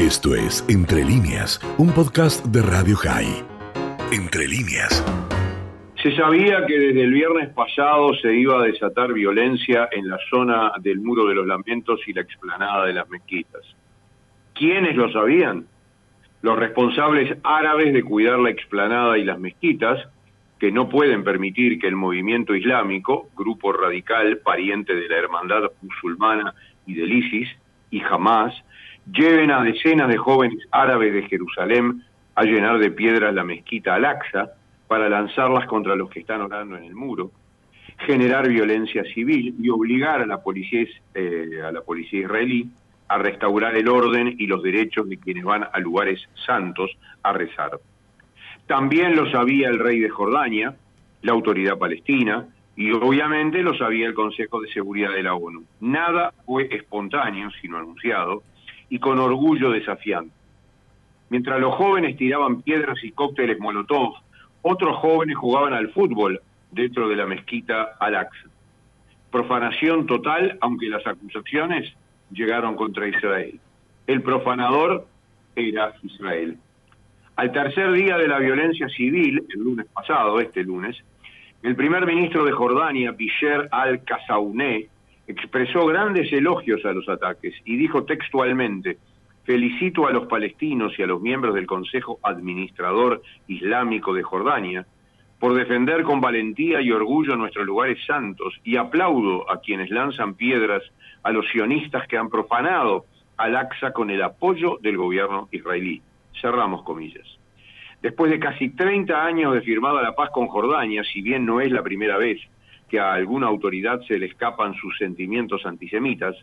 Esto es Entre líneas, un podcast de Radio High. Entre líneas. Se sabía que desde el viernes pasado se iba a desatar violencia en la zona del Muro de los Lamentos y la explanada de las mezquitas. ¿Quiénes lo sabían? Los responsables árabes de cuidar la explanada y las mezquitas, que no pueden permitir que el movimiento islámico, grupo radical pariente de la hermandad musulmana y del ISIS, y jamás, lleven a decenas de jóvenes árabes de Jerusalén a llenar de piedras la mezquita Al-Aqsa para lanzarlas contra los que están orando en el muro, generar violencia civil y obligar a la policía, eh, a la policía israelí a restaurar el orden y los derechos de quienes van a lugares santos a rezar. También lo sabía el rey de Jordania, la autoridad palestina y obviamente lo sabía el Consejo de Seguridad de la ONU. Nada fue espontáneo, sino anunciado, y con orgullo desafiante. Mientras los jóvenes tiraban piedras y cócteles molotov, otros jóvenes jugaban al fútbol dentro de la mezquita Al-Aqsa. Profanación total, aunque las acusaciones llegaron contra Israel. El profanador era Israel. Al tercer día de la violencia civil, el lunes pasado, este lunes, el primer ministro de Jordania, Bisher al-Kasauné, expresó grandes elogios a los ataques y dijo textualmente, felicito a los palestinos y a los miembros del Consejo Administrador Islámico de Jordania por defender con valentía y orgullo nuestros lugares santos y aplaudo a quienes lanzan piedras a los sionistas que han profanado al-Aqsa con el apoyo del gobierno israelí. Cerramos comillas. Después de casi 30 años de firmada la paz con Jordania, si bien no es la primera vez que a alguna autoridad se le escapan sus sentimientos antisemitas,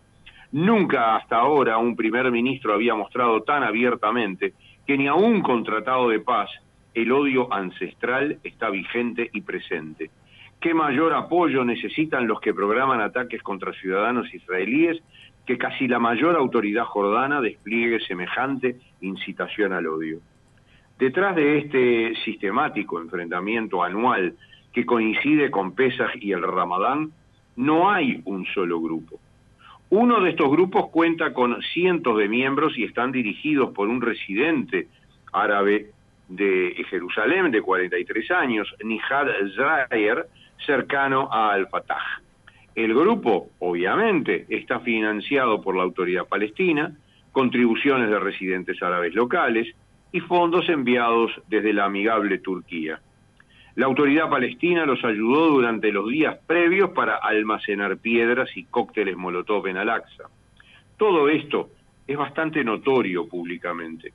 nunca hasta ahora un primer ministro había mostrado tan abiertamente que ni aún con tratado de paz el odio ancestral está vigente y presente. ¿Qué mayor apoyo necesitan los que programan ataques contra ciudadanos israelíes que casi la mayor autoridad jordana despliegue semejante incitación al odio? Detrás de este sistemático enfrentamiento anual que coincide con Pesach y el Ramadán, no hay un solo grupo. Uno de estos grupos cuenta con cientos de miembros y están dirigidos por un residente árabe de Jerusalén de 43 años, Nihad Zrayer, cercano a Al-Fatah. El grupo, obviamente, está financiado por la autoridad palestina, contribuciones de residentes árabes locales y fondos enviados desde la amigable Turquía. La autoridad palestina los ayudó durante los días previos para almacenar piedras y cócteles molotov en Al-Aqsa. Todo esto es bastante notorio públicamente.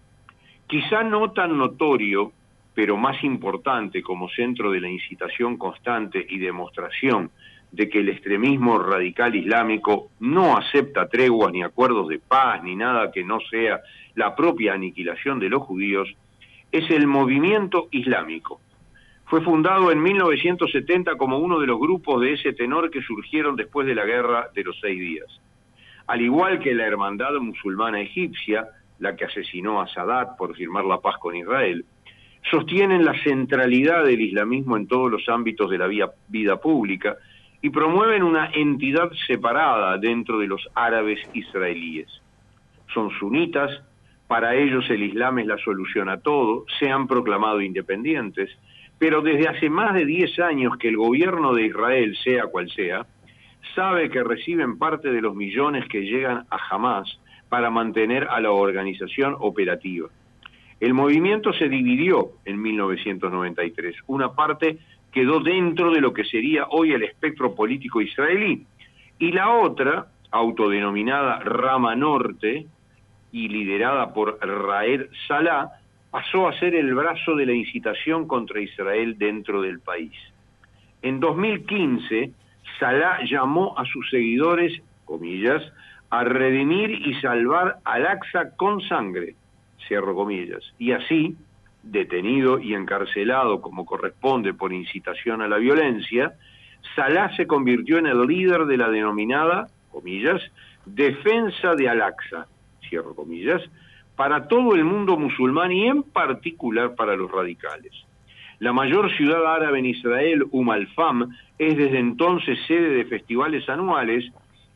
Quizá no tan notorio, pero más importante como centro de la incitación constante y demostración de que el extremismo radical islámico no acepta treguas ni acuerdos de paz ni nada que no sea la propia aniquilación de los judíos, es el movimiento islámico, fue fundado en 1970 como uno de los grupos de ese tenor que surgieron después de la Guerra de los Seis Días. Al igual que la Hermandad Musulmana Egipcia, la que asesinó a Sadat por firmar la paz con Israel, sostienen la centralidad del islamismo en todos los ámbitos de la vida pública y promueven una entidad separada dentro de los árabes israelíes. Son sunitas, para ellos el Islam es la solución a todo, se han proclamado independientes, pero desde hace más de 10 años que el gobierno de Israel, sea cual sea, sabe que reciben parte de los millones que llegan a Hamas para mantener a la organización operativa. El movimiento se dividió en 1993. Una parte quedó dentro de lo que sería hoy el espectro político israelí y la otra, autodenominada Rama Norte y liderada por Raed Salah, pasó a ser el brazo de la incitación contra Israel dentro del país. En 2015, Salah llamó a sus seguidores, comillas, a redimir y salvar al Aqsa con sangre, cierro comillas, y así, detenido y encarcelado como corresponde por incitación a la violencia, Salah se convirtió en el líder de la denominada, comillas, defensa de Al-Aqsa, cierro comillas, para todo el mundo musulmán y en particular para los radicales. La mayor ciudad árabe en Israel, Umm al-Fam, es desde entonces sede de festivales anuales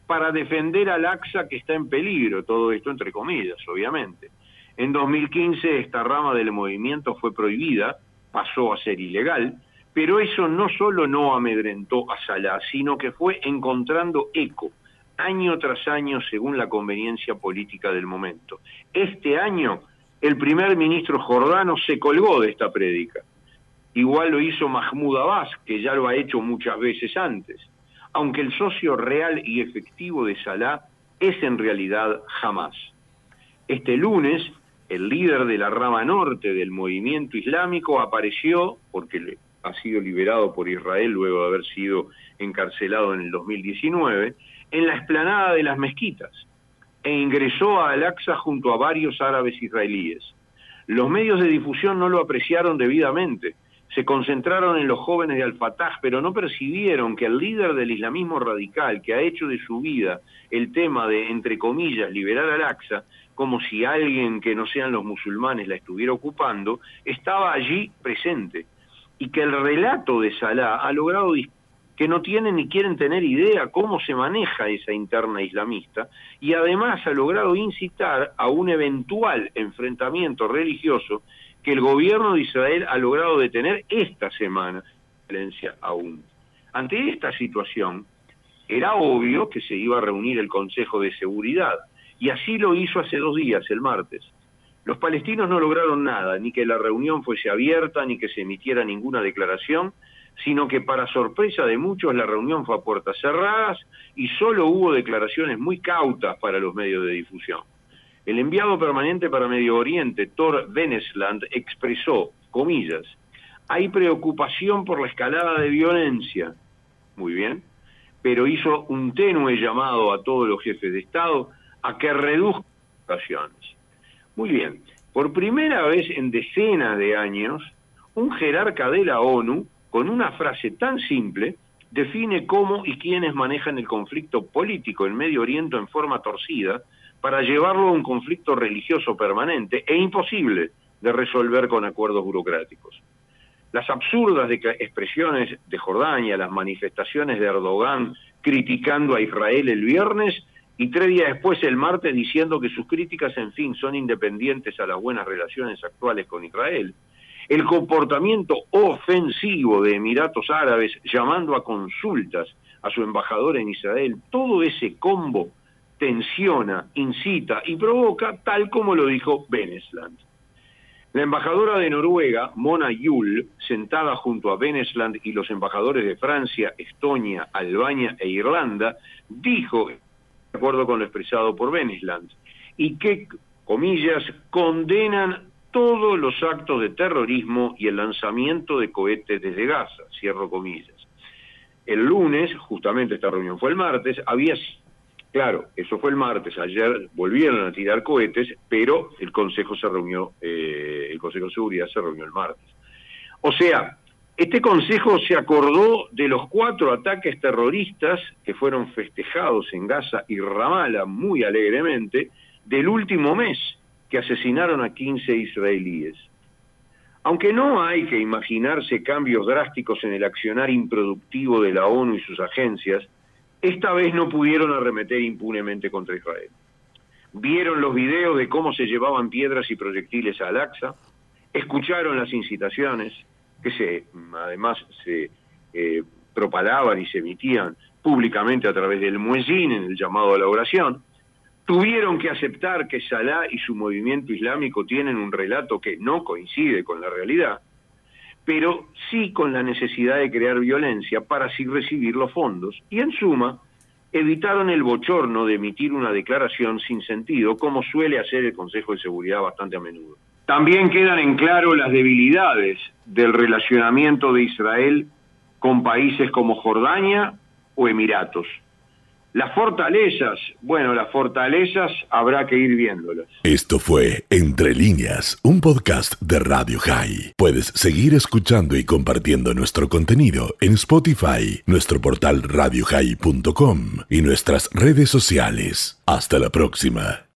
para defender al Aqsa que está en peligro, todo esto entre comillas, obviamente. En 2015 esta rama del movimiento fue prohibida, pasó a ser ilegal, pero eso no solo no amedrentó a Salah, sino que fue encontrando eco año tras año según la conveniencia política del momento. Este año el primer ministro jordano se colgó de esta prédica. Igual lo hizo Mahmoud Abbas, que ya lo ha hecho muchas veces antes, aunque el socio real y efectivo de Salah es en realidad Hamas. Este lunes, el líder de la rama norte del movimiento islámico apareció, porque ha sido liberado por Israel luego de haber sido encarcelado en el 2019, en la explanada de las mezquitas e ingresó a Al-Aqsa junto a varios árabes israelíes. Los medios de difusión no lo apreciaron debidamente, se concentraron en los jóvenes de Al-Fatah, pero no percibieron que el líder del islamismo radical, que ha hecho de su vida el tema de, entre comillas, liberar Al-Aqsa, como si alguien que no sean los musulmanes la estuviera ocupando, estaba allí presente. Y que el relato de Salah ha logrado que no tienen ni quieren tener idea cómo se maneja esa interna islamista y además ha logrado incitar a un eventual enfrentamiento religioso que el gobierno de Israel ha logrado detener esta semana, aún. Ante esta situación, era obvio que se iba a reunir el Consejo de Seguridad, y así lo hizo hace dos días, el martes. Los palestinos no lograron nada, ni que la reunión fuese abierta, ni que se emitiera ninguna declaración, sino que para sorpresa de muchos la reunión fue a puertas cerradas y solo hubo declaraciones muy cautas para los medios de difusión. El enviado permanente para Medio Oriente, Thor Venesland, expresó, comillas, hay preocupación por la escalada de violencia. Muy bien, pero hizo un tenue llamado a todos los jefes de Estado a que reduzcan las Muy bien, por primera vez en decenas de años, un jerarca de la ONU con una frase tan simple, define cómo y quiénes manejan el conflicto político en Medio Oriente en forma torcida para llevarlo a un conflicto religioso permanente e imposible de resolver con acuerdos burocráticos. Las absurdas expresiones de Jordania, las manifestaciones de Erdogan criticando a Israel el viernes y tres días después el martes diciendo que sus críticas, en fin, son independientes a las buenas relaciones actuales con Israel, el comportamiento ofensivo de Emiratos Árabes llamando a consultas a su embajador en Israel, todo ese combo tensiona, incita y provoca tal como lo dijo Benesland. La embajadora de Noruega, Mona Yul, sentada junto a Benesland y los embajadores de Francia, Estonia, Albania e Irlanda, dijo, de acuerdo con lo expresado por Benesland, y que, comillas, condenan todos los actos de terrorismo y el lanzamiento de cohetes desde Gaza, cierro comillas. El lunes, justamente esta reunión fue el martes, había, claro, eso fue el martes, ayer volvieron a tirar cohetes, pero el Consejo se reunió, eh, el Consejo de Seguridad se reunió el martes. O sea, este Consejo se acordó de los cuatro ataques terroristas que fueron festejados en Gaza y Ramallah muy alegremente del último mes, que asesinaron a 15 israelíes. Aunque no hay que imaginarse cambios drásticos en el accionar improductivo de la ONU y sus agencias, esta vez no pudieron arremeter impunemente contra Israel. Vieron los videos de cómo se llevaban piedras y proyectiles a Al-Aqsa, escucharon las incitaciones, que se, además se eh, propalaban y se emitían públicamente a través del muezzin en el llamado a la oración, tuvieron que aceptar que Salah y su movimiento islámico tienen un relato que no coincide con la realidad, pero sí con la necesidad de crear violencia para así recibir los fondos. Y en suma, evitaron el bochorno de emitir una declaración sin sentido, como suele hacer el Consejo de Seguridad bastante a menudo. También quedan en claro las debilidades del relacionamiento de Israel con países como Jordania o Emiratos. Las fortalezas, bueno, las fortalezas habrá que ir viéndolas. Esto fue Entre líneas, un podcast de Radio High. Puedes seguir escuchando y compartiendo nuestro contenido en Spotify, nuestro portal radiohigh.com y nuestras redes sociales. Hasta la próxima.